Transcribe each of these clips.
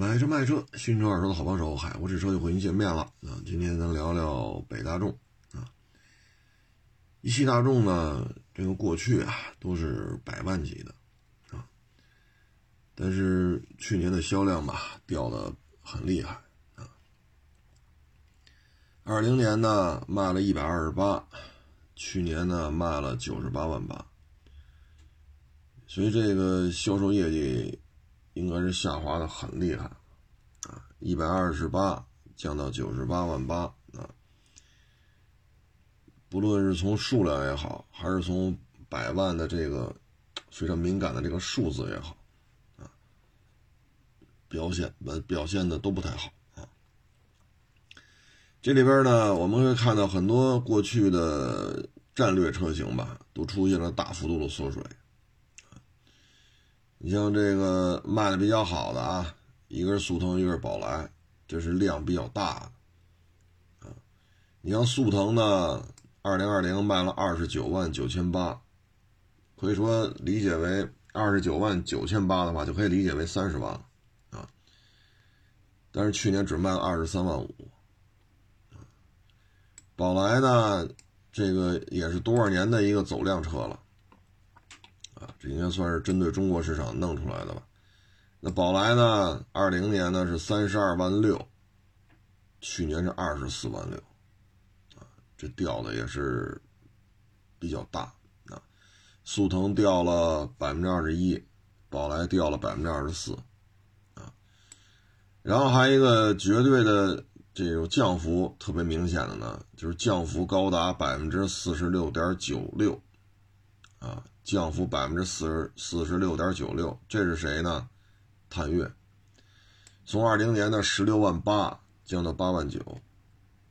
买车卖车，新车二手的好帮手，海阔试车又和您见面了啊！今天咱聊聊北大众啊，一汽大众呢，这个过去啊都是百万级的啊，但是去年的销量吧掉的很厉害啊，二零年呢卖了一百二十八，去年呢卖了九十八万八，所以这个销售业绩。应该是下滑的很厉害，啊，一百二十八降到九十八万八啊。不论是从数量也好，还是从百万的这个非常敏感的这个数字也好，啊，表现表表现的都不太好啊。这里边呢，我们会看到很多过去的战略车型吧，都出现了大幅度的缩水。你像这个卖的比较好的啊，一个是速腾，一个是宝来，这是量比较大的啊。你像速腾呢，二零二零卖了二十九万九千八，可以说理解为二十九万九千八的话，就可以理解为三十万了啊。但是去年只卖了二十三万五。宝来呢，这个也是多少年的一个走量车了。啊，这应该算是针对中国市场弄出来的吧？那宝来呢？二零年呢是三十二万六，去年是二十四万六，啊，这掉的也是比较大啊。速腾掉了百分之二十一，宝来掉了百分之二十四，啊，然后还一个绝对的这种降幅特别明显的呢，就是降幅高达百分之四十六点九六，啊。降幅百分之四十四十六点九六，这是谁呢？探岳，从二零年的十六万八降到八万九，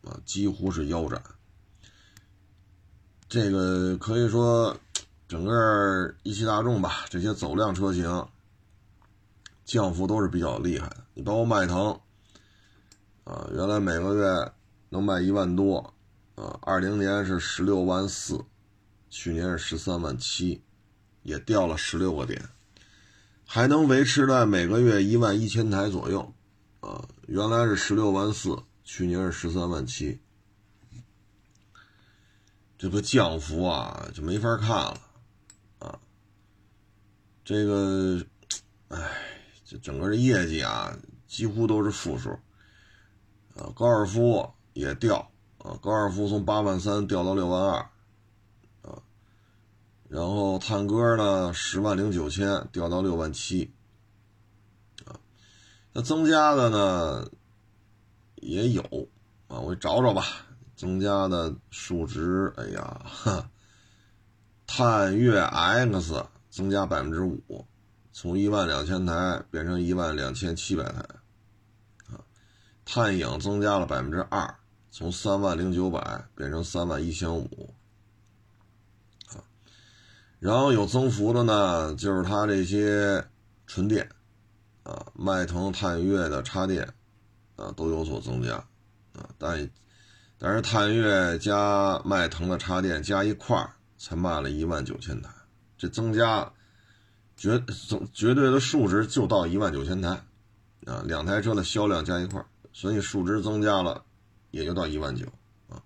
啊，几乎是腰斩。这个可以说，整个一汽大众吧，这些走量车型降幅都是比较厉害的。你包括迈腾，啊，原来每个月能卖一万多，啊，二零年是十六万四，去年是十三万七。也掉了十六个点，还能维持在每个月一万一千台左右，啊，原来是十六万四，去年是十三万七，这个降幅啊就没法看了，啊，这个，哎，这整个的业绩啊几乎都是负数，啊，高尔夫也掉，啊，高尔夫从八万三掉到六万二。然后探歌呢，十万零九千掉到六万七，啊，那增加的呢也有啊，我找找吧，增加的数值，哎呀，哈，探岳 X 增加百分之五，从一万两千台变成一万两千七百台，啊，探影增加了百分之二，从三万零九百变成三万一千五。然后有增幅的呢，就是它这些纯电，啊，迈腾、探岳的插电，啊，都有所增加，啊，但但是探岳加迈腾的插电加一块儿才卖了一万九千台，这增加绝总绝对的数值就到一万九千台，啊，两台车的销量加一块儿，所以数值增加了也就到一万九，啊，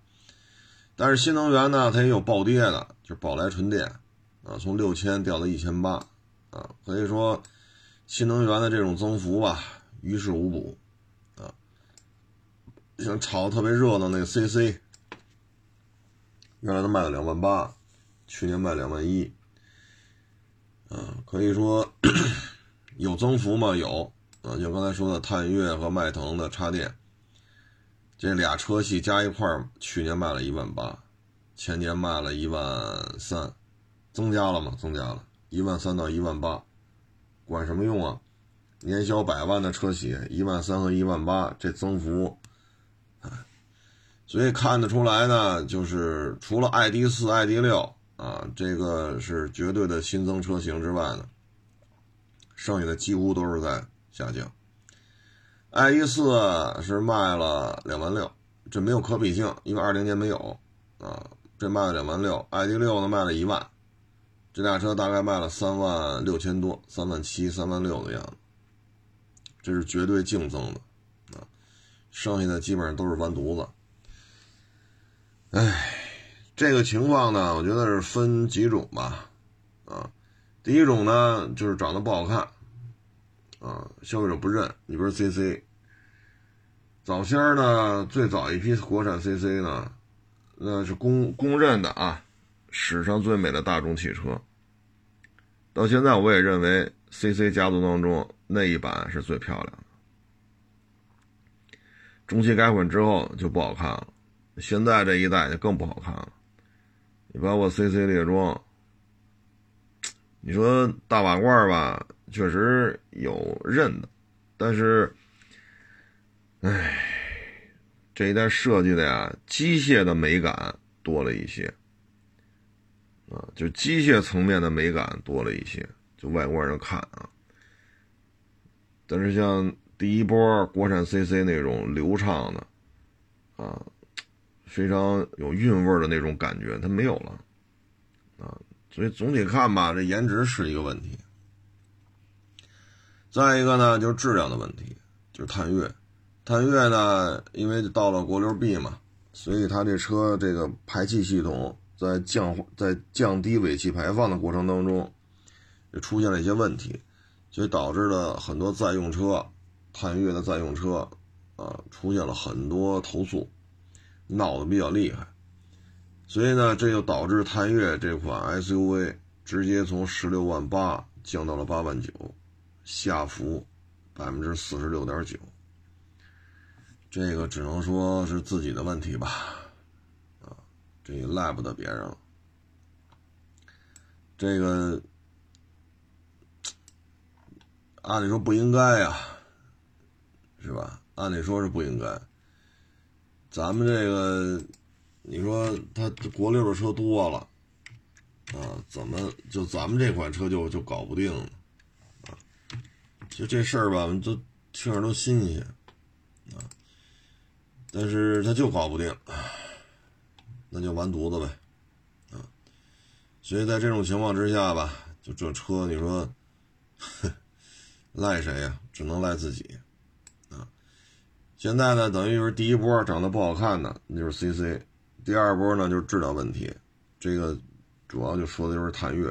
但是新能源呢，它也有暴跌的，就是宝来纯电。啊，从六千掉到一千八，啊，可以说新能源的这种增幅吧，于事无补，啊，像炒的特别热闹那个 CC，原来都卖了两万八，去年卖两万一，啊，可以说 有增幅吗？有，啊，就刚才说的探岳和迈腾的插电，这俩车系加一块，去年卖了一万八，前年卖了一万三。增加了吗？增加了一万三到一万八，管什么用啊？年销百万的车企，一万三和一万八，这增幅，啊，所以看得出来呢，就是除了 ID 四、ID 六啊，这个是绝对的新增车型之外呢，剩下的几乎都是在下降。ID 四是卖了两万六，这没有可比性，因为二零年没有啊，这卖了两万六，ID 六呢卖了一万。这辆车大概卖了三万六千多，三万七、三万六的样子，这是绝对净增的啊，剩下的基本上都是完犊子。哎，这个情况呢，我觉得是分几种吧，啊，第一种呢就是长得不好看，啊，消费者不认。你不是 CC，早先呢，最早一批国产 CC 呢，那是公公认的啊，史上最美的大众汽车。到现在我也认为 CC 家族当中那一版是最漂亮的。中期改款之后就不好看了。现在这一代就更不好看了，你包括 CC 猎装，你说大瓦罐吧，确实有认的，但是，唉，这一代设计的呀，机械的美感多了一些，啊，就机械层面的美感多了一些，就外观上看啊，但是像第一波国产 CC 那种流畅的，啊。非常有韵味的那种感觉，它没有了，啊，所以总体看吧，这颜值是一个问题。再一个呢，就是质量的问题，就是探岳，探岳呢，因为到了国六 B 嘛，所以它这车这个排气系统在降在降低尾气排放的过程当中，也出现了一些问题，所以导致了很多在用车，探岳的在用车，啊，出现了很多投诉。闹得比较厉害，所以呢，这就导致探岳这款 SUV 直接从十六万八降到了八万九，下浮百分之四十六点九。这个只能说是自己的问题吧，这也赖不得别人了。这个按理说不应该呀，是吧？按理说是不应该。咱们这个，你说他国六的车多了，啊，怎么就咱们这款车就就搞不定了？啊，就这事儿吧，都听着都新鲜，啊，但是他就搞不定，啊那就完犊子呗，啊，所以在这种情况之下吧，就这车，你说赖谁呀？只能赖自己。啊现在呢，等于就是第一波长得不好看的，那就是 CC；第二波呢，就是质量问题。这个主要就说的就是探岳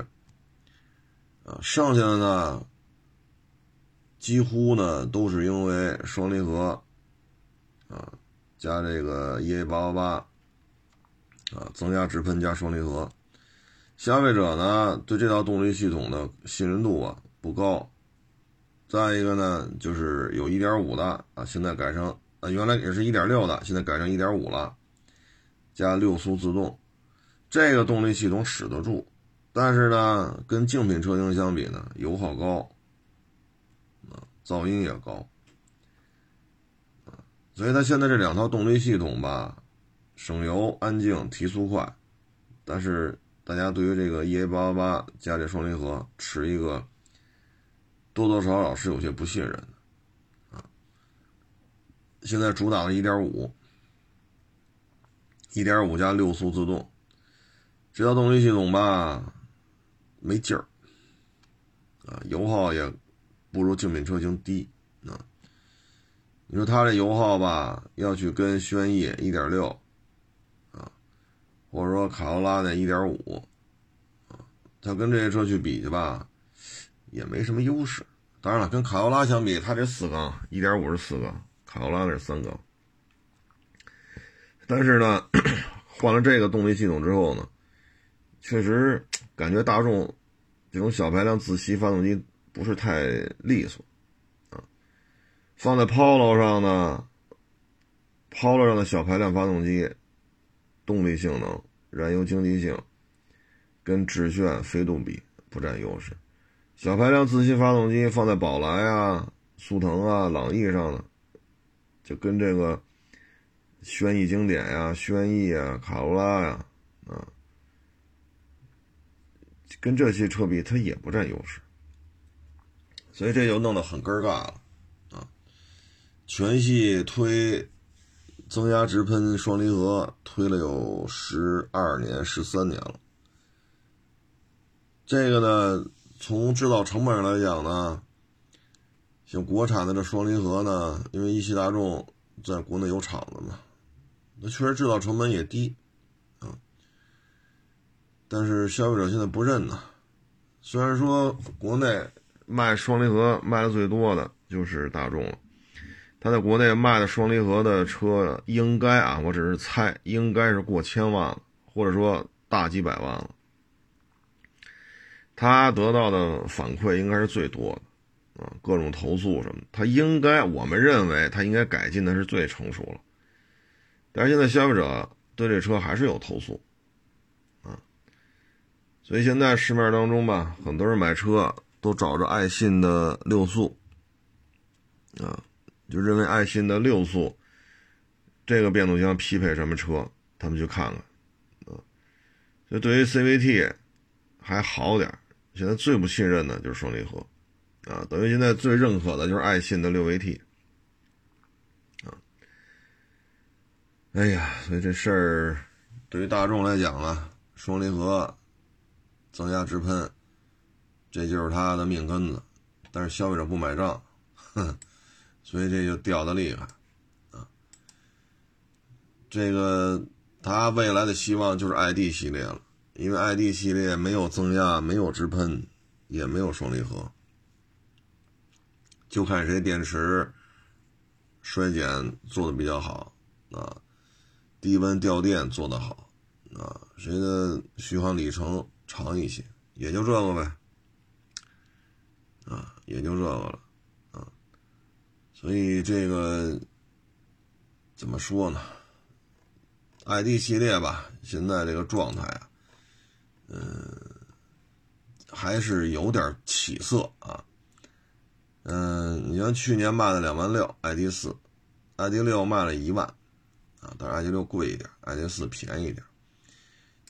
啊，剩下的呢，几乎呢都是因为双离合啊加这个 EA 八八八啊增压直喷加双离合，消费者呢对这套动力系统的信任度啊不高。再一个呢，就是有1.5的啊，现在改成。啊，原来也是一点六的，现在改成一点五了，加六速自动，这个动力系统使得住，但是呢，跟竞品车型相比呢，油耗高，啊，噪音也高，所以它现在这两套动力系统吧，省油、安静、提速快，但是大家对于这个 EA 八八八加这双离合持一个多多少少是有些不信任的啊。现在主打的1.5，1.5加六速自动，这套动力系统吧，没劲儿，啊，油耗也不如竞品车型低啊。你说它这油耗吧，要去跟轩逸1.6，啊，或者说卡罗拉那1.5，啊，它跟这些车去比去吧，也没什么优势。当然了，跟卡罗拉相比，它这四缸1.5是四缸。卡罗拉那是三缸，但是呢，换了这个动力系统之后呢，确实感觉大众这种小排量自吸发动机不是太利索啊。放在 Polo 上呢，Polo 上的小排量发动机动力性能、燃油经济性跟致炫、飞度比不占优势。小排量自吸发动机放在宝来啊、速腾啊、朗逸上呢。就跟这个轩逸经典呀、轩逸啊、卡罗拉呀，啊，跟这些车比，它也不占优势，所以这就弄得很尴尬了啊！全系推增压直喷双离合，推了有十二年、十三年了。这个呢，从制造成本上来讲呢。像国产的这双离合呢，因为一汽大众在国内有厂子嘛，那确实制造成本也低，啊，但是消费者现在不认呐。虽然说国内卖双离合卖的最多的就是大众了，他在国内卖的双离合的车应该啊，我只是猜，应该是过千万了，或者说大几百万了。他得到的反馈应该是最多的。啊，各种投诉什么，他应该，我们认为他应该改进的是最成熟了，但是现在消费者对这车还是有投诉，啊，所以现在市面当中吧，很多人买车都找着爱信的六速，啊，就认为爱信的六速这个变速箱匹配什么车，他们去看看，啊，就对于 CVT 还好点现在最不信任的就是双离合。啊，等于现在最认可的就是爱信的六 AT，啊，哎呀，所以这事儿对于大众来讲呢，双离合增压直喷，这就是它的命根子，但是消费者不买账，哼，所以这就掉的厉害，啊，这个它未来的希望就是 ID 系列了，因为 ID 系列没有增压，没有直喷，也没有双离合。就看谁电池衰减做的比较好啊，低温掉电做的好啊，谁的续航里程长一些，也就这个呗，啊，也就这个了，所以这个怎么说呢？ID 系列吧，现在这个状态啊，嗯，还是有点起色啊。嗯，你像去年卖了两万六，ID 四，ID 六卖了一万，啊，但是 ID 六贵一点，ID 四便宜一点。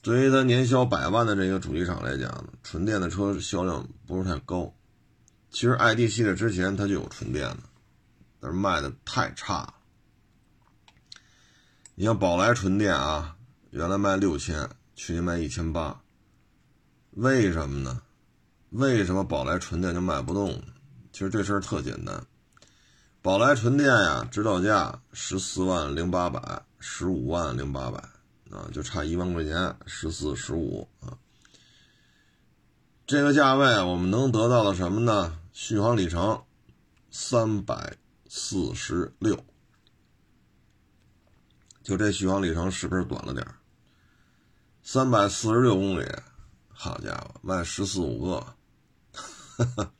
对于它年销百万的这个主机厂来讲，纯电的车销量不是太高。其实 ID 系列之前它就有纯电的，但是卖的太差了。你像宝来纯电啊，原来卖六千，去年卖一千八，为什么呢？为什么宝来纯电就卖不动？其实这事儿特简单，宝来纯电呀，指导价十四万零八百，十五万零八百啊，就差一万块钱，十四十五啊。这个价位我们能得到的什么呢？续航里程三百四十六，就这续航里程是不是短了点三百四十六公里，好家伙，卖十四五个，哈哈。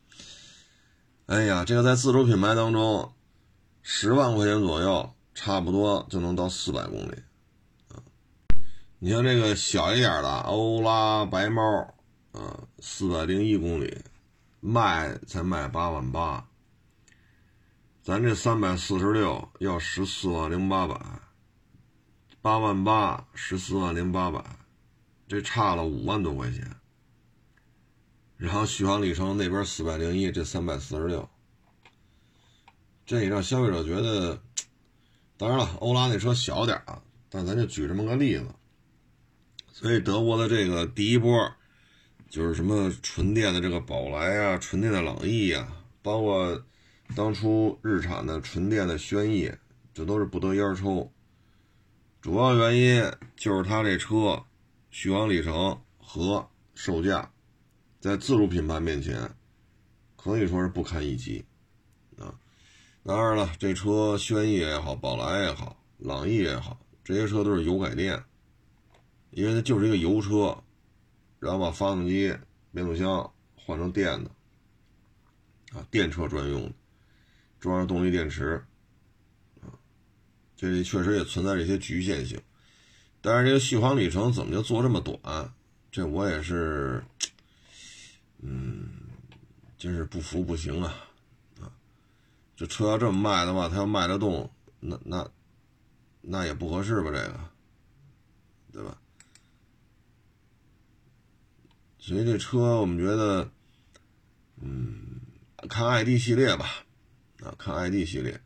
哎呀，这个在自主品牌当中，十万块钱左右，差不多就能到四百公里，你像这个小一点的欧拉白猫，啊，四百零一公里，卖才卖八万八，咱这三百四十六要十四万零八百，八万八十四万零八百，这差了五万多块钱。然后续航里程那边四百零一，这三百四十六，这也让消费者觉得，当然了，欧拉那车小点啊，但咱就举这么个例子。所以德国的这个第一波，就是什么纯电的这个宝来啊，纯电的朗逸啊，包括当初日产的纯电的轩逸，这都是不得烟抽。主要原因就是它这车续航里程和售价。在自主品牌面前，可以说是不堪一击，啊，当然了，这车轩逸也好，宝来也好，朗逸也好，这些车都是油改电，因为它就是一个油车，然后把发动机、变速箱换成电的，啊，电车专用的，装上动力电池，啊，这里确实也存在这些局限性，但是这个续航里程怎么就做这么短？这我也是。嗯，真是不服不行啊！啊，这车要这么卖的话，他要卖得动，那那那也不合适吧？这个，对吧？所以这车我们觉得，嗯，看 ID 系列吧，啊，看 ID 系列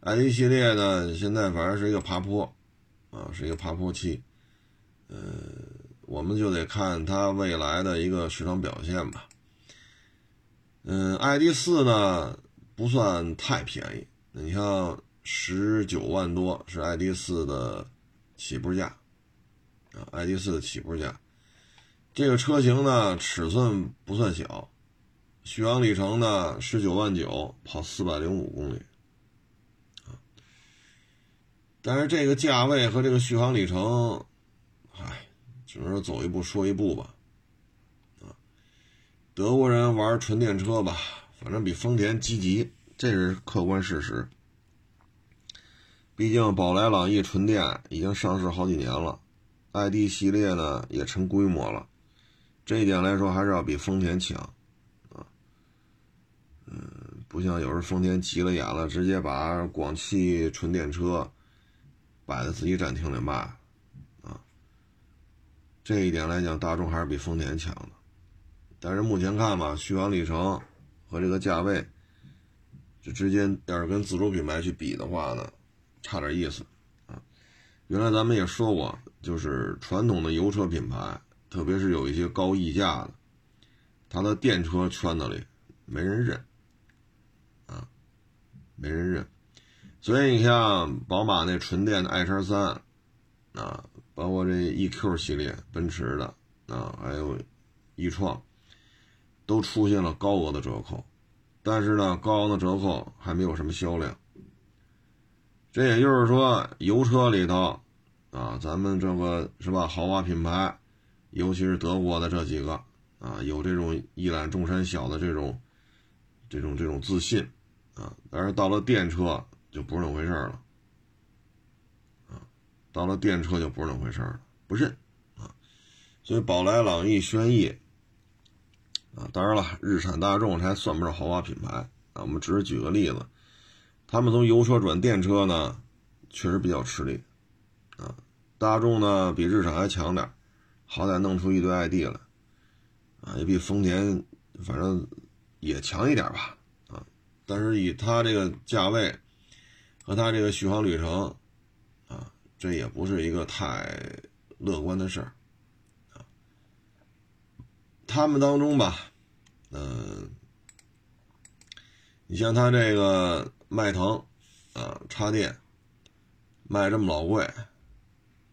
，ID 系列呢，现在反正是一个爬坡，啊，是一个爬坡期，呃，我们就得看它未来的一个市场表现吧。嗯，ID 四呢不算太便宜。你像十九万多是 ID 四的起步价啊，ID 四的起步价。这个车型呢，尺寸不算小，续航里程呢十九万九，跑四百零五公里。但是这个价位和这个续航里程，唉，只能说走一步说一步吧。啊，德国人玩纯电车吧，反正比丰田积极，这是客观事实。毕竟宝来朗逸纯电已经上市好几年了，ID 系列呢也成规模了。这一点来说，还是要比丰田强，不像有时候丰田急了眼了，直接把广汽纯电车摆在自己展厅里卖，啊，这一点来讲，大众还是比丰田强的。但是目前看吧，续航里程和这个价位，这之间要是跟自主品牌去比的话呢，差点意思，啊，原来咱们也说过，就是传统的油车品牌。特别是有一些高溢价的，它的电车圈子里没人认，没人认。所以你像宝马那纯电的 i 叉三，啊，包括这 EQ 系列奔驰的，啊，还有易创，都出现了高额的折扣，但是呢，高昂的折扣还没有什么销量。这也就是说，油车里头，啊，咱们这个是吧，豪华品牌。尤其是德国的这几个啊，有这种一览众山小的这种、这种、这种自信啊，但是到了电车就不是那回事了啊，到了电车就不是那回事了，不认啊。所以宝来、朗逸、轩逸啊，当然了，日产、大众还算不上豪华品牌啊。我们只是举个例子，他们从油车转电车呢，确实比较吃力啊。大众呢，比日产还强点好歹弄出一堆 ID 来，啊，也比丰田反正也强一点吧，但是以它这个价位和它这个续航里程，啊，这也不是一个太乐观的事儿，啊，他们当中吧，嗯，你像它这个迈腾，啊，插电卖这么老贵，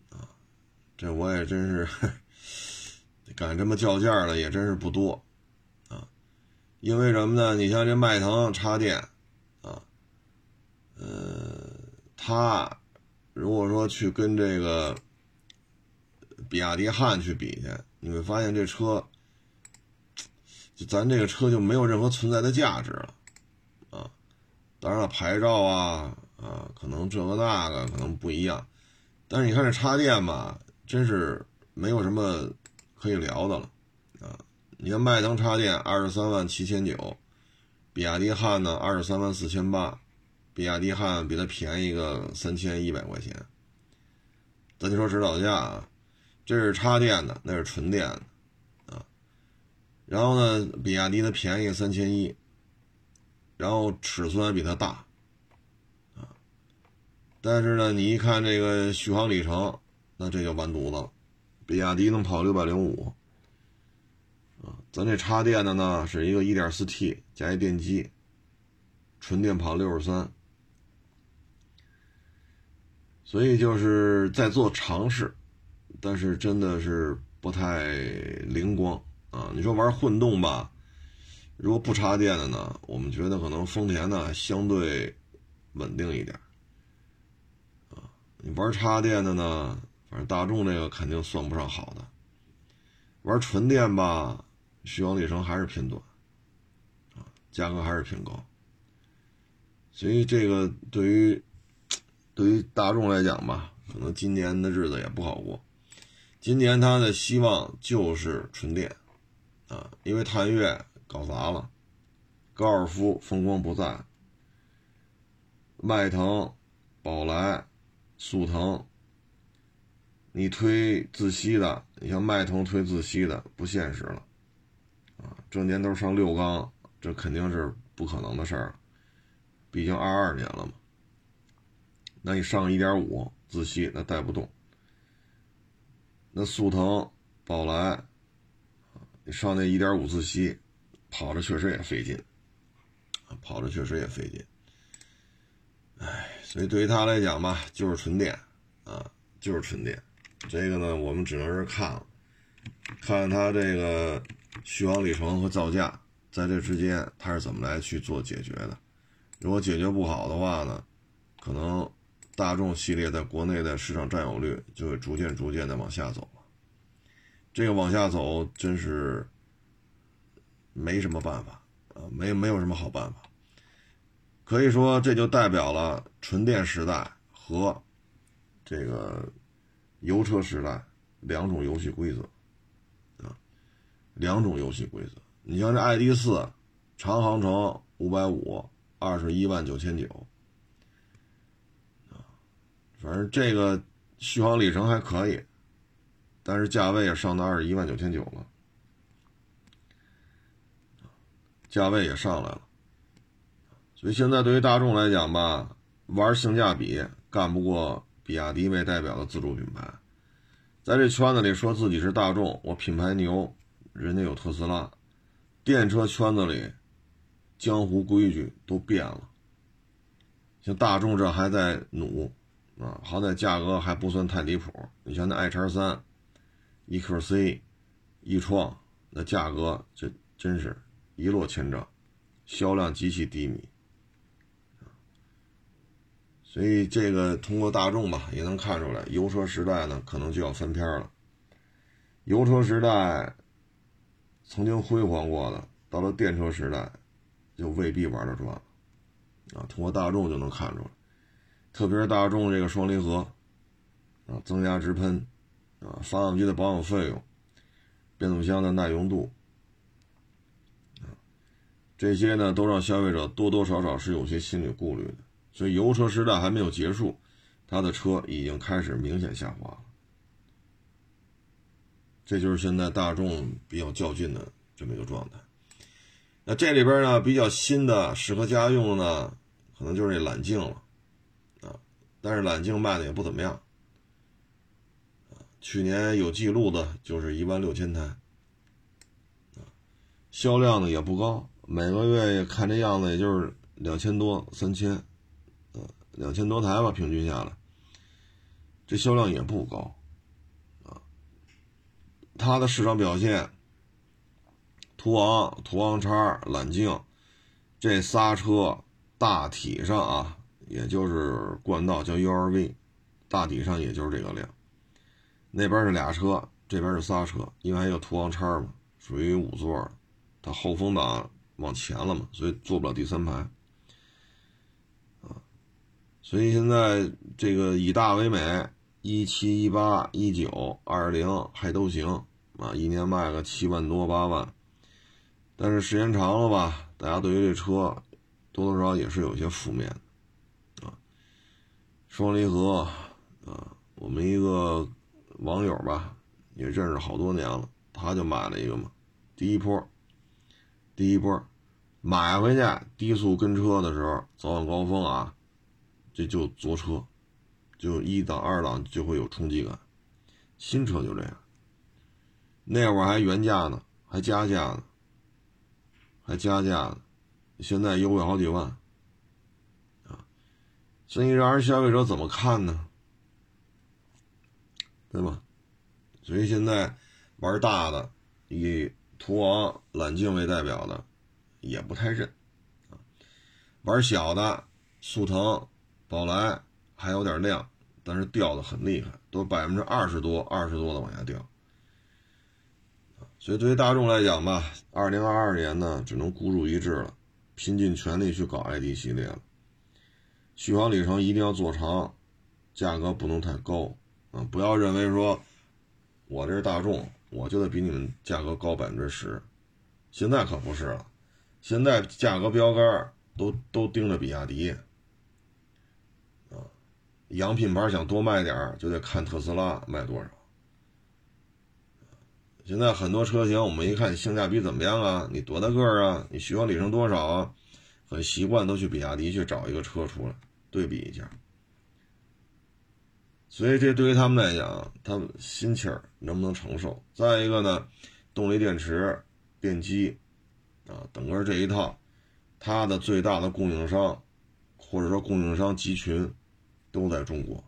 啊，这我也真是。敢这么叫价的也真是不多，因为什么呢？你像这迈腾插电，啊，呃，它如果说去跟这个比亚迪汉去比去，你会发现这车，就咱这个车就没有任何存在的价值了，啊，当然了，牌照啊，啊，可能这个那个可能不一样，但是你看这插电吧，真是没有什么。可以聊的了，你看迈腾插电二十三万七千九，比亚迪汉呢二十三万四千八，比亚迪汉比它便宜个三千一百块钱。咱就说指导价啊，这是插电的，那是纯电的，啊，然后呢，比亚迪的便宜三千一，然后尺寸还比它大，啊，但是呢，你一看这个续航里程，那这就完犊子了。比亚迪能跑六百零五，咱这插电的呢是一个一点四 T 加一电机，纯电跑六十三，所以就是在做尝试，但是真的是不太灵光啊。你说玩混动吧，如果不插电的呢，我们觉得可能丰田呢相对稳定一点，啊，你玩插电的呢？反正大众这个肯定算不上好的，玩纯电吧，续航里程还是偏短，啊，价格还是偏高，所以这个对于对于大众来讲吧，可能今年的日子也不好过。今年他的希望就是纯电，啊，因为探岳搞砸了，高尔夫风光不再，迈腾、宝来、速腾。你推自吸的，你像迈腾推自吸的不现实了，这年头上六缸，这肯定是不可能的事儿，毕竟二二年了嘛。那你上一点五自吸，那带不动。那速腾、宝来，你上那一点五自吸，跑着确实也费劲，跑着确实也费劲。哎，所以对于他来讲吧，就是纯电啊，就是纯电。这个呢，我们只能是看了，看他这个续航里程和造价在这之间它是怎么来去做解决的。如果解决不好的话呢，可能大众系列在国内的市场占有率就会逐渐逐渐的往下走了。这个往下走真是没什么办法啊，没没有什么好办法。可以说，这就代表了纯电时代和这个油车时代两种游戏规则，两种游戏规则。你像这 ID 四长航程五百五。二十一万九千九，反正这个续航里程还可以，但是价位也上到二十一万九千九了，价位也上来了，所以现在对于大众来讲吧，玩性价比干不过比亚迪为代表的自主品牌，在这圈子里说自己是大众，我品牌牛，人家有特斯拉，电车圈子里。江湖规矩都变了，像大众这还在努啊，好歹价格还不算太离谱。你像那 i 叉三、EQC、易创，那价格这真是一落千丈，销量极其低迷。所以这个通过大众吧，也能看出来，油车时代呢可能就要翻篇了。油车时代曾经辉煌过的，到了电车时代。就未必玩得转了，啊，通过大众就能看出来，特别是大众这个双离合，啊，增压直喷，啊，发动机的保养费用，变速箱的耐用度，啊，这些呢都让消费者多多少少是有些心理顾虑的。所以油车时代还没有结束，他的车已经开始明显下滑。这就是现在大众比较较劲的这么一个状态。那这里边呢，比较新的适合家用的呢，可能就是这揽境了，啊，但是揽境卖的也不怎么样，啊，去年有记录的就是一万六千台，啊，销量呢也不高，每个月看这样子也就是两千多、三千，呃，两千多台吧，平均下来，这销量也不高，它的市场表现。途昂、途昂叉、揽境，这仨车大体上啊，也就是冠道叫 URV，大体上也就是这个量。那边是俩车，这边是仨车，因为还有途昂叉嘛，属于五座，它后风挡往前了嘛，所以坐不了第三排。啊，所以现在这个以大为美，一七、一八、一九、二零还都行啊，一年卖个七万多、八万。但是时间长了吧，大家对于这车多多少少也是有些负面的啊。双离合啊，我们一个网友吧，也认识好多年了，他就买了一个嘛，第一波，第一波买回去低速跟车的时候，早晚高峰啊，这就坐车，就一档二档就会有冲击感，新车就这样。那会儿还原价呢，还加价呢。还加价呢，现在优惠好几万，啊，所以让人消费者怎么看呢？对吧？所以现在玩大的，以途昂、揽境为代表的，也不太认，啊，玩小的，速腾、宝来还有点亮，但是掉的很厉害，都百分之二十多、二十多的往下掉。所以，对于大众来讲吧，二零二二年呢，只能孤注一掷了，拼尽全力去搞 ID 系列了。续航里程一定要做长，价格不能太高啊！不要认为说，我这是大众，我就得比你们价格高百分之十。现在可不是了，现在价格标杆都都盯着比亚迪，洋品牌想多卖点就得看特斯拉卖多少。现在很多车型，我们一看性价比怎么样啊？你多大个儿啊？你续航里程多少啊？很习惯都去比亚迪去找一个车出来对比一下。所以这对于他们来讲，他们心气儿能不能承受？再一个呢，动力电池、电机啊，整个这一套，它的最大的供应商，或者说供应商集群，都在中国。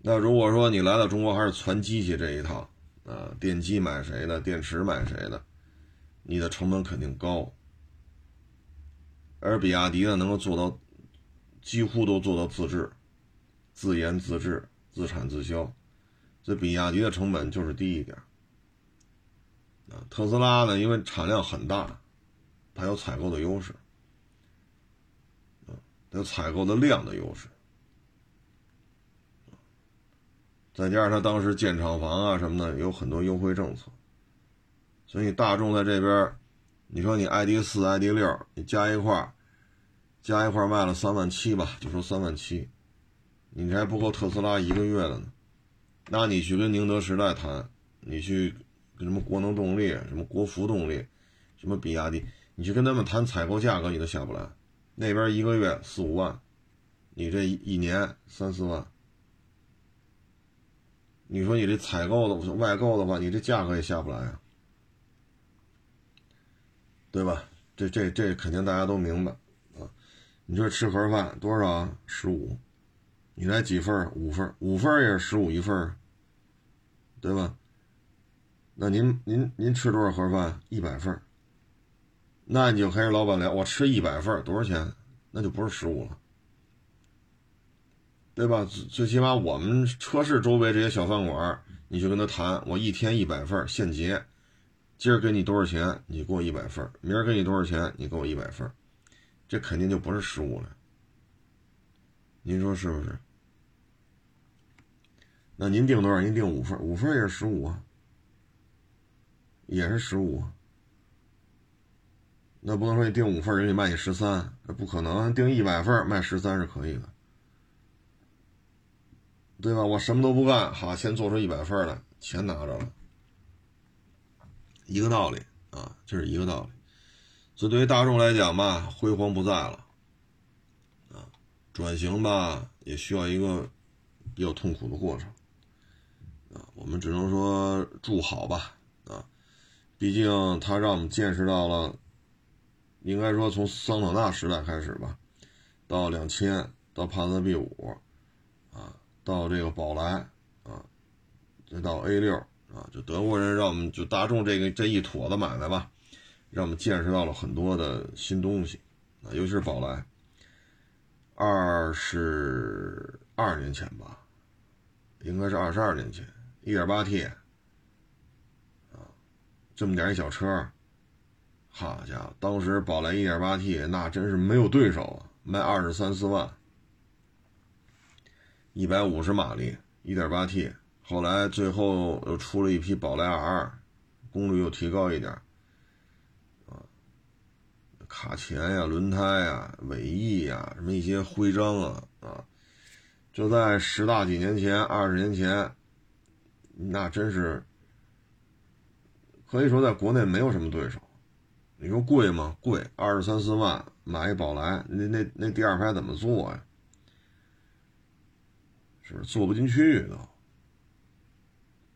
那如果说你来到中国还是传机器这一套，啊，电机买谁的，电池买谁的，你的成本肯定高。而比亚迪呢，能够做到几乎都做到自制、自研自制、自产自销，所以比亚迪的成本就是低一点。啊，特斯拉呢，因为产量很大，它有采购的优势，有采购的量的优势，再加上它当时建厂房啊什么的，有很多优惠政策，所以大众在这边，你说你 ID 四、ID 六，你加一块加一块卖了三万七吧，就说三万七，你还不够特斯拉一个月的呢，那你去跟宁德时代谈，你去跟。什么国能动力，什么国服动力，什么比亚迪，你去跟他们谈采购价格，你都下不来。那边一个月四五万，你这一年三四万。你说你这采购的外购的话，你这价格也下不来啊，对吧？这这这肯定大家都明白啊。你说吃盒饭多少啊？十五，你来几份？五份，五份也是十五一份，对吧？那您您您吃多少盒饭？一百份那你就开始老板聊，我吃一百份多少钱？那就不是十五了，对吧？最起码我们车市周围这些小饭馆，你去跟他谈，我一天一百份现结，今儿给你多少钱？你给我一百份明儿给你多少钱？你给我一百份这肯定就不是十五了。您说是不是？那您订多少？您订五份五份也是十五啊。也是十五，那不能说你订五份，人家卖你十三，那不可能。订一百份卖十三是可以的，对吧？我什么都不干，好，先做出一百份来，钱拿着了，一个道理啊，这是一个道理。所以对于大众来讲吧，辉煌不在了，啊，转型吧也需要一个比较痛苦的过程，啊，我们只能说祝好吧。啊毕竟，他让我们见识到了，应该说从桑塔纳时代开始吧，到两千，到帕萨特 B 五，啊，到这个宝来，啊，再到 A 六，啊，就德国人让我们就大众这个这一坨子买卖吧，让我们见识到了很多的新东西，啊，尤其是宝来，二十二年前吧，应该是二十二年前，一点八 T 啊。这么点一小车，好家伙，当时宝来 1.8T 那真是没有对手啊，卖二十三四万，一百五十马力，1.8T。后来最后又出了一批宝来 R，功率又提高一点，啊，卡钳呀、轮胎呀、尾翼呀，什么一些徽章啊，啊，就在十大几年前、二十年前，那真是。可以说，在国内没有什么对手。你说贵吗？贵，二十三四万买一宝来，那那那第二排怎么坐呀？是不是坐不进去都？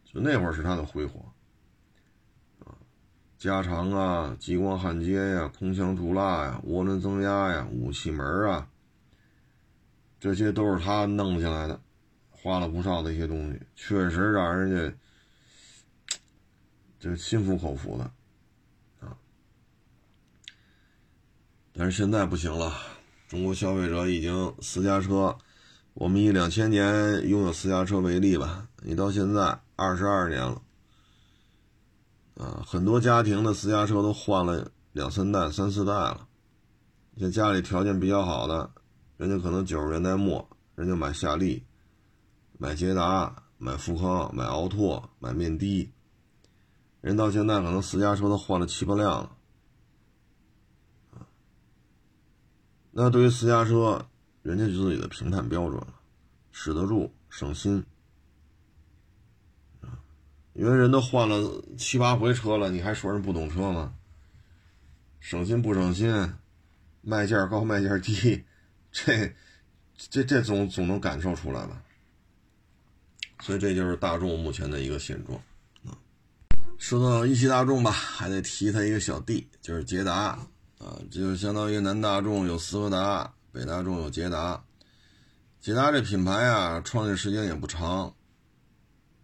就那会儿是他的辉煌啊，加长啊，激光焊接呀，空腔注蜡呀，涡轮增压呀，武器门啊，这些都是他弄下来的，花了不少的一些东西，确实让人家。就心服口服的，但是现在不行了，中国消费者已经私家车，我们以两千年拥有私家车为例吧，你到现在二十二年了，啊，很多家庭的私家车都换了两三代、三四代了。像家里条件比较好的，人家可能九十年代末，人家买夏利、买捷达、买富康、买奥拓、买面的。人到现在可能私家车都换了七八辆了，那对于私家车，人家就自己的评判标准了，使得住，省心，因为人都换了七八回车了，你还说人不懂车吗？省心不省心，卖价高卖价低，这这这总总能感受出来吧？所以这就是大众目前的一个现状。说到一汽大众吧，还得提他一个小弟，就是捷达啊，就相当于南大众有斯柯达，北大众有捷达。捷达这品牌啊，创立时间也不长，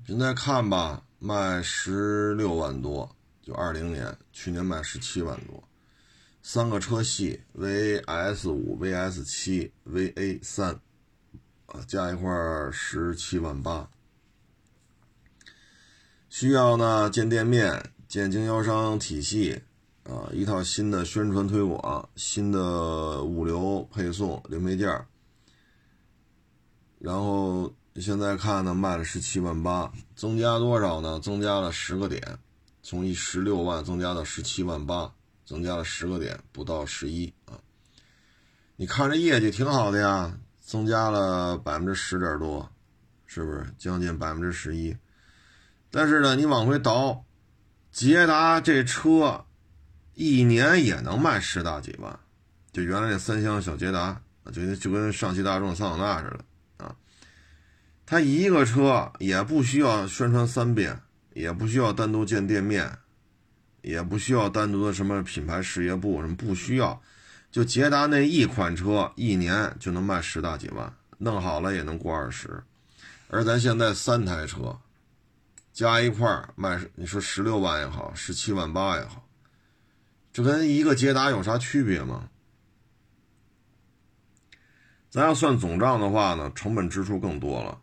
现在看吧，卖十六万多，就二零年，去年卖十七万多，三个车系，VS 五、VS 七、VA 三，啊，加一块十七万八。需要呢建店面、建经销商体系，啊，一套新的宣传推广、新的物流配送零配件。然后现在看呢，卖了十七万八，增加多少呢？增加了十个点，从一十六万增加到十七万八，增加了十个点，不到十一啊。你看这业绩挺好的呀，增加了百分之十点多，是不是将近百分之十一？但是呢，你往回倒，捷达这车一年也能卖十大几万，就原来那三厢小捷达，就就跟上汽大众桑塔纳似的啊。它一个车也不需要宣传三遍，也不需要单独建店面，也不需要单独的什么品牌事业部什么不需要，就捷达那一款车一年就能卖十大几万，弄好了也能过二十。而咱现在三台车。加一块卖，你说十六万也好，十七万八也好，这跟一个捷达有啥区别吗？咱要算总账的话呢，成本支出更多了，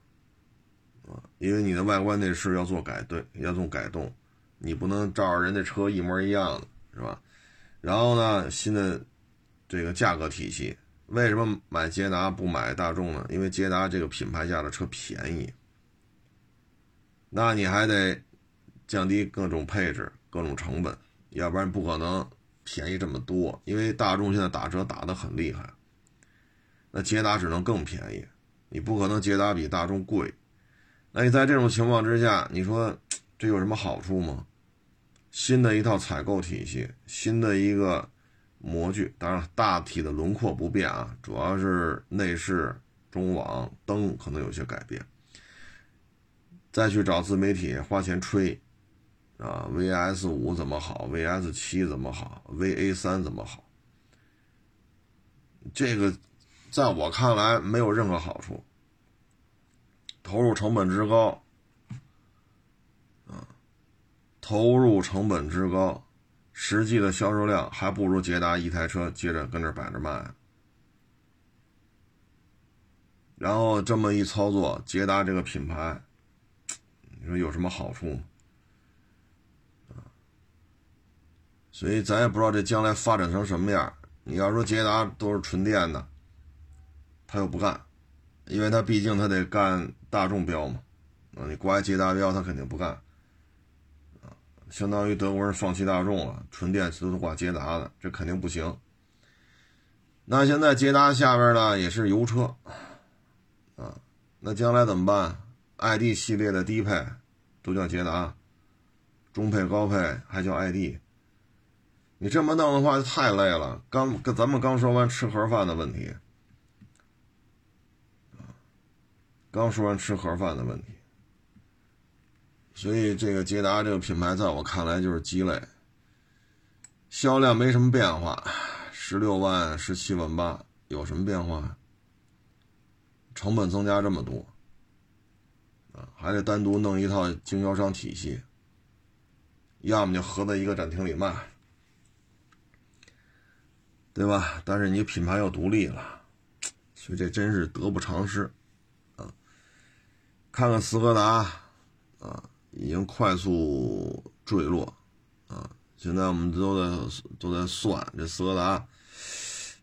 啊，因为你的外观内饰要做改对，要做改动，你不能照着人家车一模一样的，是吧？然后呢，新的这个价格体系，为什么买捷达不买大众呢？因为捷达这个品牌价的车便宜。那你还得降低各种配置、各种成本，要不然不可能便宜这么多。因为大众现在打折打得很厉害，那捷达只能更便宜，你不可能捷达比大众贵。那你在这种情况之下，你说 这有什么好处吗？新的一套采购体系，新的一个模具，当然大体的轮廓不变啊，主要是内饰、中网、灯可能有些改变。再去找自媒体花钱吹，啊，VS 五怎么好？VS 七怎么好？VA 三怎么好？这个在我看来没有任何好处，投入成本之高，啊，投入成本之高，实际的销售量还不如捷达一台车接着跟这摆着卖。然后这么一操作，捷达这个品牌。你说有什么好处吗？所以咱也不知道这将来发展成什么样。你要说捷达都是纯电的，他又不干，因为他毕竟他得干大众标嘛。啊，你挂捷达标，他肯定不干。啊，相当于德国人放弃大众了，纯电都是挂捷达的，这肯定不行。那现在捷达下边呢也是油车，啊，那将来怎么办？ID 系列的低配都叫捷达，中配、高配还叫 ID。你这么弄的话就太累了。刚跟咱们刚说完吃盒饭的问题，刚说完吃盒饭的问题，所以这个捷达这个品牌在我看来就是鸡肋，销量没什么变化，十六万、十七万八有什么变化？成本增加这么多。啊，还得单独弄一套经销商体系，要么就合在一个展厅里卖，对吧？但是你品牌又独立了，所以这真是得不偿失啊！看看斯柯达啊，已经快速坠落啊！现在我们都在都在算，这斯柯达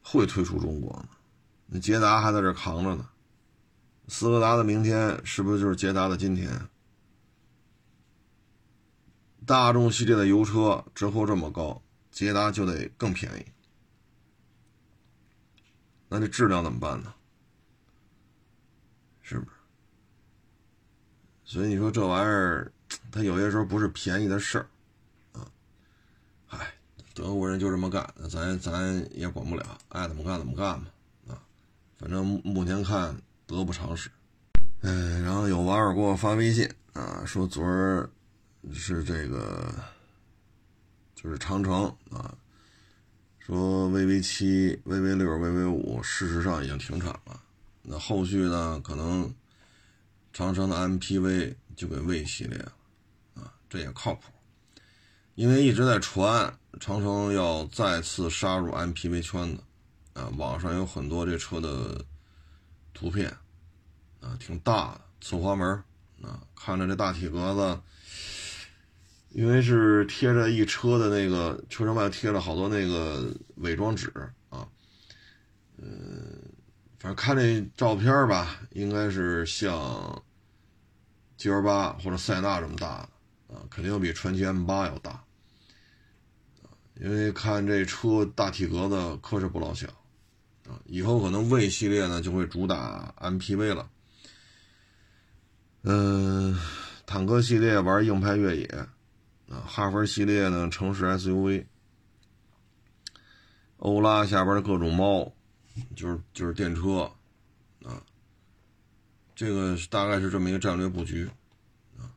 会退出中国吗？那捷达还在这扛着呢。斯柯达的明天是不是就是捷达的今天？大众系列的油车折扣这么高，捷达就得更便宜，那这质量怎么办呢？是不是？所以你说这玩意儿，它有些时候不是便宜的事儿啊。嗨，德国人就这么干，咱咱也管不了，爱怎么干怎么干吧。啊，反正目前看。得不偿失，嗯，然后有网友给我发微信啊，说昨儿是这个，就是长城啊，说 VV 七、VV 六、VV 五，事实上已经停产了。那后续呢，可能长城的 MPV 就给魏系列了啊，这也靠谱，因为一直在传长城要再次杀入 MPV 圈子啊，网上有很多这车的图片啊，挺大的，侧滑门。啊，看着这大体格子，因为是贴着一车的那个车身外贴了好多那个伪装纸啊，嗯，反正看这照片吧，应该是像 G L 八或者塞纳这么大啊，肯定比传奇 M 八要大啊，因为看这车大体格子可是不老小啊，以后可能 V 系列呢就会主打 M P V 了。嗯，坦克系列玩硬派越野，啊，哈弗系列呢城市 SUV，欧拉下边的各种猫，就是就是电车，啊，这个大概是这么一个战略布局，啊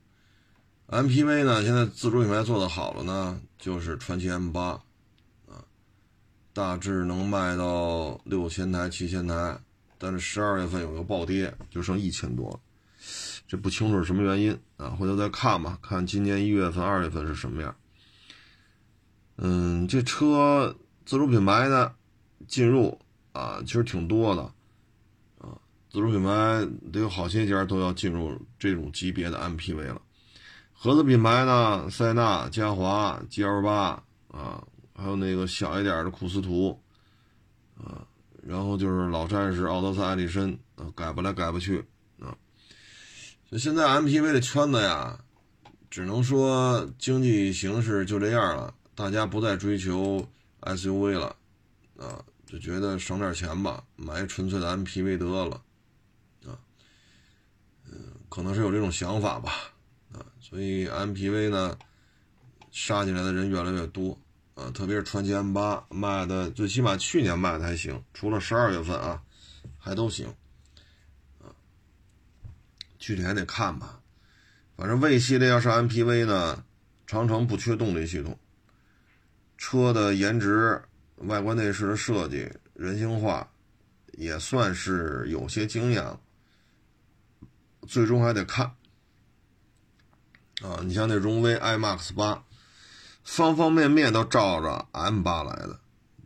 ，MPV 呢现在自主品牌做的好了呢，就是传祺 M8，啊，大致能卖到六千台七千台，但是十二月份有个暴跌，就剩一千多了。这不清楚是什么原因啊，回头再看吧，看今年一月份、二月份是什么样。嗯，这车自主品牌的进入啊，其实挺多的啊，自主品牌得有好些家都要进入这种级别的 MPV 了。合资品牌呢，塞纳、嘉华、GL8 啊，还有那个小一点的库斯图啊，然后就是老战士奥德赛、艾力绅啊，改不来改不去。就现在 MPV 的圈子呀，只能说经济形势就这样了，大家不再追求 SUV 了，啊，就觉得省点钱吧，买纯粹的 MPV 得了，啊，嗯，可能是有这种想法吧，啊，所以 MPV 呢，杀进来的人越来越多，啊，特别是传祺 M8 卖的，最起码去年卖的还行，除了十二月份啊，还都行。具体还得看吧，反正 V 系列要是 MPV 呢，长城不缺动力系统，车的颜值、外观内饰的设计、人性化，也算是有些经验。了。最终还得看。啊，你像那荣威 iMAX 八，方方面面都照着 M 八来的，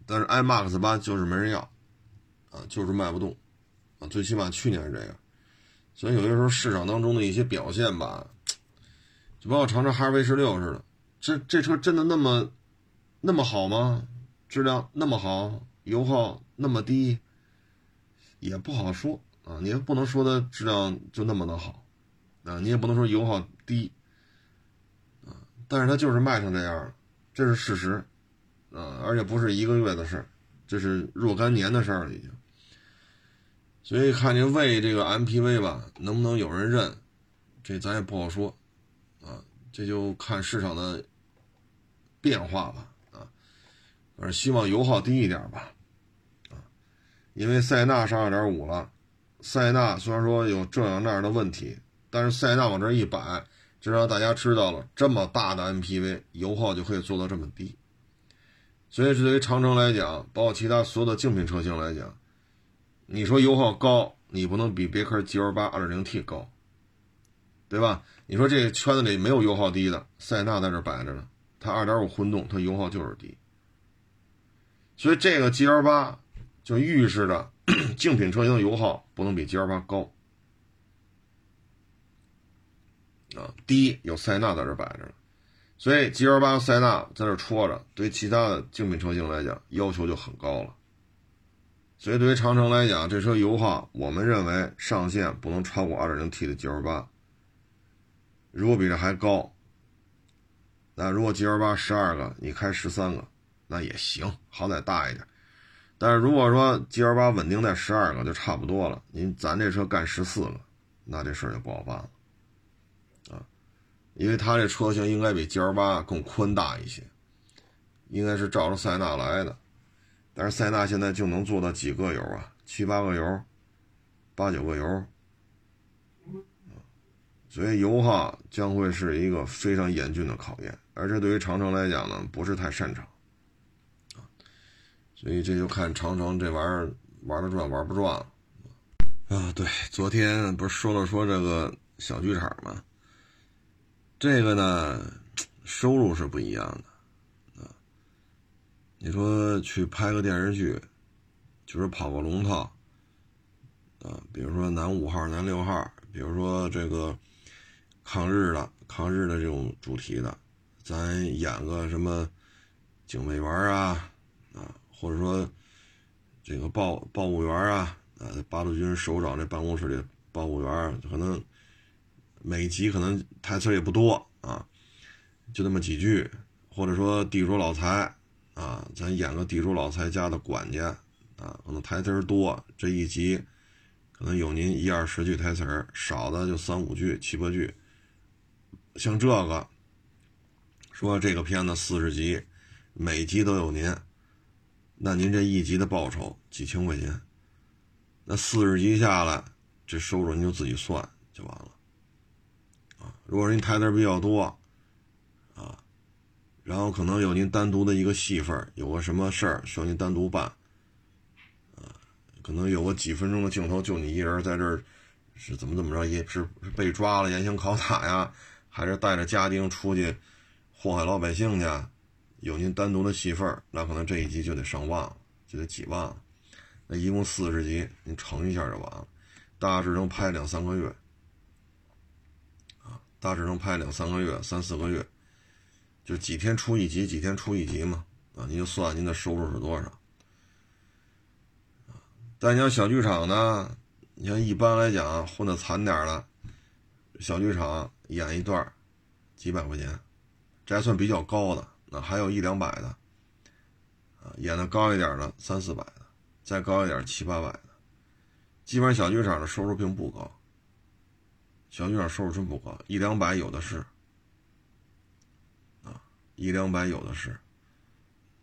但是 iMAX 八就是没人要，啊，就是卖不动，啊，最起码去年是这样。所以有些时候市场当中的一些表现吧，就包括长城哈弗 H 六似的，这这车真的那么那么好吗？质量那么好，油耗那么低，也不好说啊。你也不能说它质量就那么的好啊，你也不能说油耗低啊。但是它就是卖成这样了，这是事实啊，而且不是一个月的事儿，这是若干年的事儿了已经。所以看这魏这个 MPV 吧，能不能有人认，这咱也不好说，啊，这就看市场的变化吧，啊，反正希望油耗低一点吧，啊，因为塞纳是二点五了，塞纳虽然说有这样那样的问题，但是塞纳往这一摆，就让大家知道了这么大的 MPV 油耗就可以做到这么低，所以对于长城来讲，包括其他所有的竞品车型来讲。你说油耗高，你不能比别克 GL8 2.0T 高，对吧？你说这个圈子里没有油耗低的，塞纳在这摆着呢，它2.5混动，它油耗就是低。所以这个 GL8 就预示着 竞品车型的油耗不能比 GL8 高啊。低有塞纳在这摆着呢，所以 GL8 塞纳在这戳着，对其他的竞品车型来讲要求就很高了。所以，对于长城来讲，这车油耗，我们认为上限不能超过 2.0T 的 GL8。如果比这还高，那如果 GL8 十二个，你开十三个，那也行，好歹大一点。但是如果说 GL8 稳定在十二个就差不多了，您咱这车干十四个，那这事儿就不好办了啊。因为它这车型应该比 GL8 更宽大一些，应该是照着塞纳来的。但是塞纳现在就能做到几个油啊？七八个油，八九个油，所以油耗将会是一个非常严峻的考验，而这对于长城来讲呢，不是太擅长。所以这就看长城这玩意儿玩得转玩不转了啊。对，昨天不是说了说这个小剧场吗？这个呢，收入是不一样的。你说去拍个电视剧，就是跑个龙套啊，比如说男五号、男六号，比如说这个。抗日的、抗日的这种主题的，咱演个什么警卫员啊啊，或者说这个报报务员啊啊，八路军首长这办公室里报务员，可能每集可能台词也不多啊，就那么几句，或者说地主老财啊，咱演个地主老财家的管家啊，可能台词多，这一集可能有您一二十句台词少的就三五句、七八句。像这个，说这个片子四十集，每集都有您，那您这一集的报酬几千块钱，那四十集下来，这收入您就自己算就完了，啊，如果说您台词比较多，然后可能有您单独的一个戏份，有个什么事儿需要您单独办，啊，可能有个几分钟的镜头就你一人在这儿，是怎么怎么着，也是被抓了严刑拷打呀。还是带着家丁出去祸害老百姓去，有您单独的戏份那可能这一集就得上万，就得几万。那一共四十集，您乘一下就完了，大致能拍两三个月，啊，大致能拍两三个月、三四个月，就几天出一集，几天出一集嘛，啊，您就算您的收入是多少。但你要小剧场呢，你像一般来讲混的惨点的小剧场。演一段几百块钱，这还算比较高的。那还有一两百的，啊，演的高一点的三四百的，再高一点七八百的。基本上小剧场的收入并不高，小剧场收入真不高，一两百有的是，一两百有的是。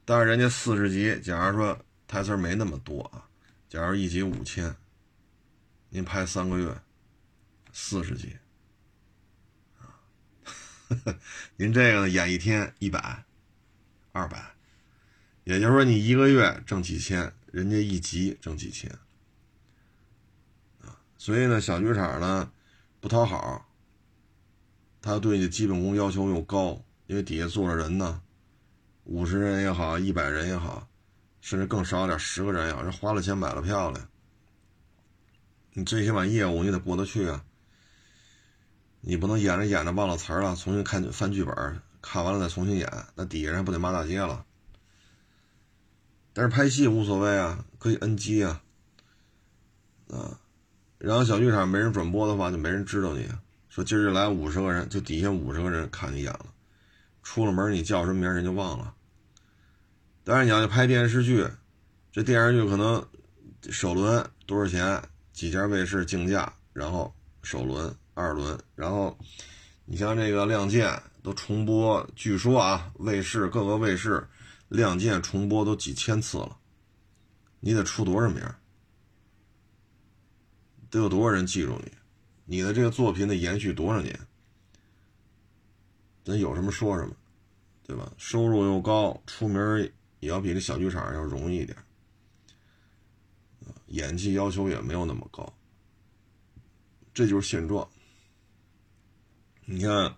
但是人家四十集，假如说台词没那么多啊，假如一集五千，您拍三个月，四十集。您这个，演一天一百、二百，也就是说你一个月挣几千，人家一集挣几千，啊，所以呢，小剧场呢不讨好，他对你基本功要求又高，因为底下坐着人呢，五十人也好，一百人也好，甚至更少点，十个人也好，人花了钱买了票了，你最起码业务你得过得去啊。你不能演着演着忘了词了，重新看翻剧本，看完了再重新演，那底下人不得骂大街了？但是拍戏无所谓啊，可以 NG 啊，啊，然后小剧场没人转播的话，就没人知道你。说今儿来五十个人，就底下五十个人看你演了，出了门你叫什么名人就忘了。但是你要去拍电视剧，这电视剧可能首轮多少钱？几家卫视竞价，然后首轮。二轮，然后你像这个《亮剑》都重播，据说啊，卫视各个卫视《亮剑》重播都几千次了，你得出多少名？得有多少人记住你？你的这个作品得延续多少年？咱有什么说什么，对吧？收入又高，出名也要比这小剧场要容易一点，演技要求也没有那么高，这就是现状。你看，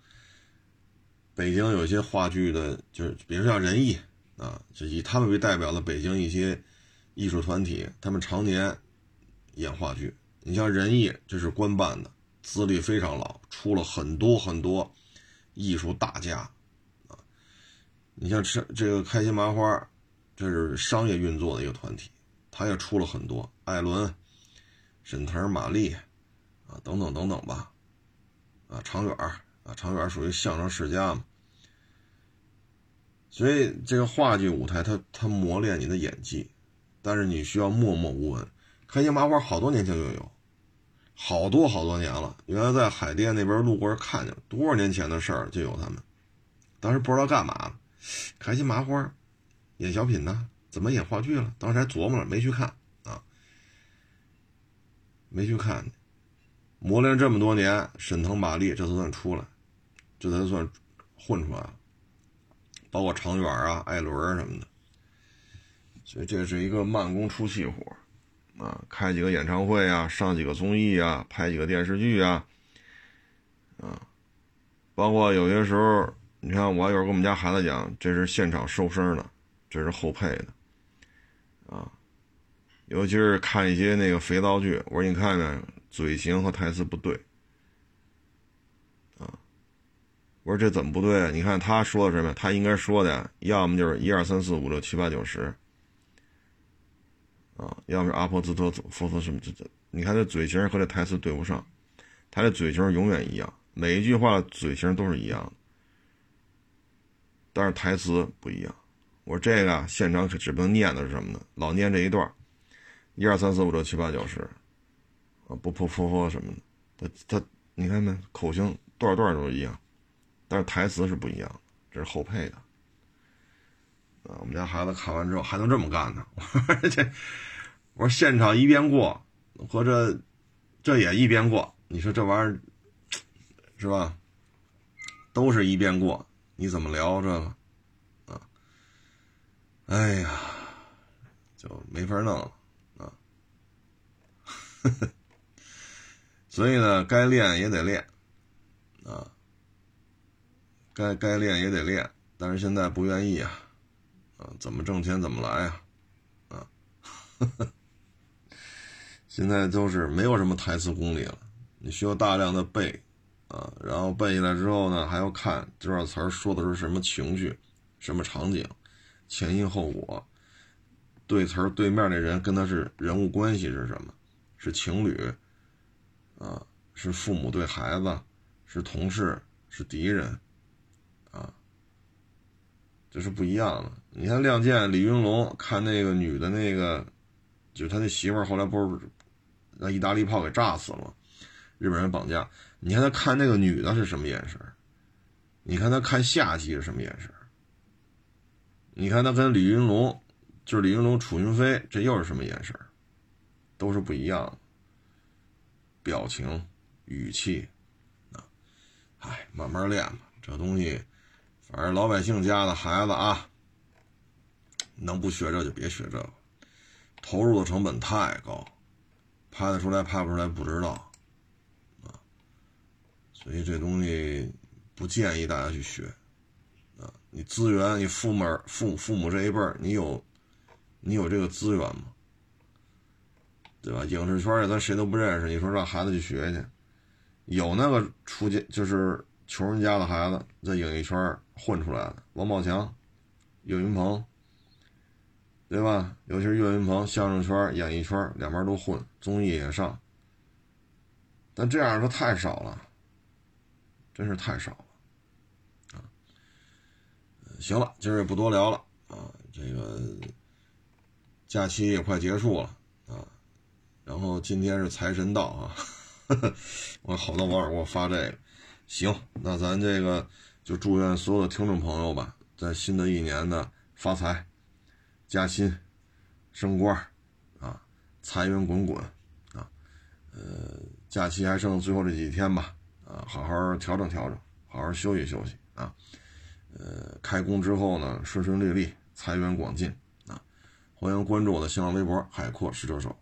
北京有些话剧的，就是比如像仁义啊，就以他们为代表的北京一些艺术团体，他们常年演话剧。你像仁义，这是官办的，资历非常老，出了很多很多艺术大家啊。你像这这个开心麻花，这是商业运作的一个团体，他也出了很多艾伦、沈腾、马丽啊等等等等吧。啊，长远啊，长远属于相声世家嘛，所以这个话剧舞台，它它磨练你的演技，但是你需要默默无闻。开心麻花好多年前就有，好多好多年了。原来在海淀那边路过看见，多少年前的事儿就有他们，当时不知道干嘛，开心麻花演小品呢，怎么演话剧了？当时还琢磨了，没去看啊，没去看。磨练这么多年，沈腾马丽这都算出来，这才算混出来了。包括常远啊、艾伦什么的，所以这是一个慢工出细活啊！开几个演唱会啊，上几个综艺啊，拍几个电视剧啊，啊，包括有些时候，你看我有时候跟我们家孩子讲，这是现场收声的，这是后配的，啊，尤其是看一些那个肥皂剧，我说你看看嘴型和台词不对。啊我说这怎么不对？啊你看他说的什么？他应该说的，要么就是一二三四五六七八九十，啊，要么是阿婆兹特佛陀什么这这，你看这嘴型和这台词对不上，他这嘴型永远一样，每一句话嘴型都是一样的，但是台词不一样。我说这个现场可指不定念的是什么呢？老念这一段，一二三四五六七八九十，啊，不不不不什么的，他他你看没？口型段段都一样。但是台词是不一样，这是后配的。啊，我们家孩子看完之后还能这么干呢？我说这，我说现场一遍过，或者这也一遍过，你说这玩意儿是吧？都是一遍过，你怎么聊这个？啊，哎呀，就没法弄了啊。所以呢，该练也得练啊。该该练也得练，但是现在不愿意啊，怎么挣钱怎么来啊，啊，现在都是没有什么台词功力了，你需要大量的背，啊，然后背下来之后呢，还要看这段词儿说的是什么情绪、什么场景、前因后果，对词儿对面那人跟他是人物关系是什么？是情侣，啊，是父母对孩子，是同事，是敌人。就，是不一样的。你看《亮剑》，李云龙看那个女的，那个就是他那媳妇儿，后来不是让意大利炮给炸死了，日本人绑架。你看他看那个女的是什么眼神？你看他看夏季是什么眼神？你看他跟李云龙，就是李云龙、楚云飞，这又是什么眼神？都是不一样表情、语气啊。哎，慢慢练吧，这东西。反正老百姓家的孩子啊，能不学这就别学这个，投入的成本太高，拍得出来拍不出来不知道，啊，所以这东西不建议大家去学，啊，你资源，你父母父父母这一辈儿，你有你有这个资源吗？对吧？影视圈里咱谁都不认识，你说让孩子去学去，有那个出家就是穷人家的孩子在影艺圈。混出来的王宝强、岳云鹏，对吧？尤其是岳云鹏，相声圈、演艺圈两边都混，综艺也上。但这样的太少了，真是太少了啊！行了，今儿也不多聊了啊。这个假期也快结束了啊。然后今天是财神到啊，我好多网友给我发这个。行，那咱这个。就祝愿所有的听众朋友吧，在新的一年呢发财、加薪、升官啊，财源滚滚啊！呃，假期还剩最后这几天吧，啊，好好调整调整，好好休息休息啊！呃，开工之后呢，顺顺利利，财源广进啊！欢迎关注我的新浪微博“海阔试车手”。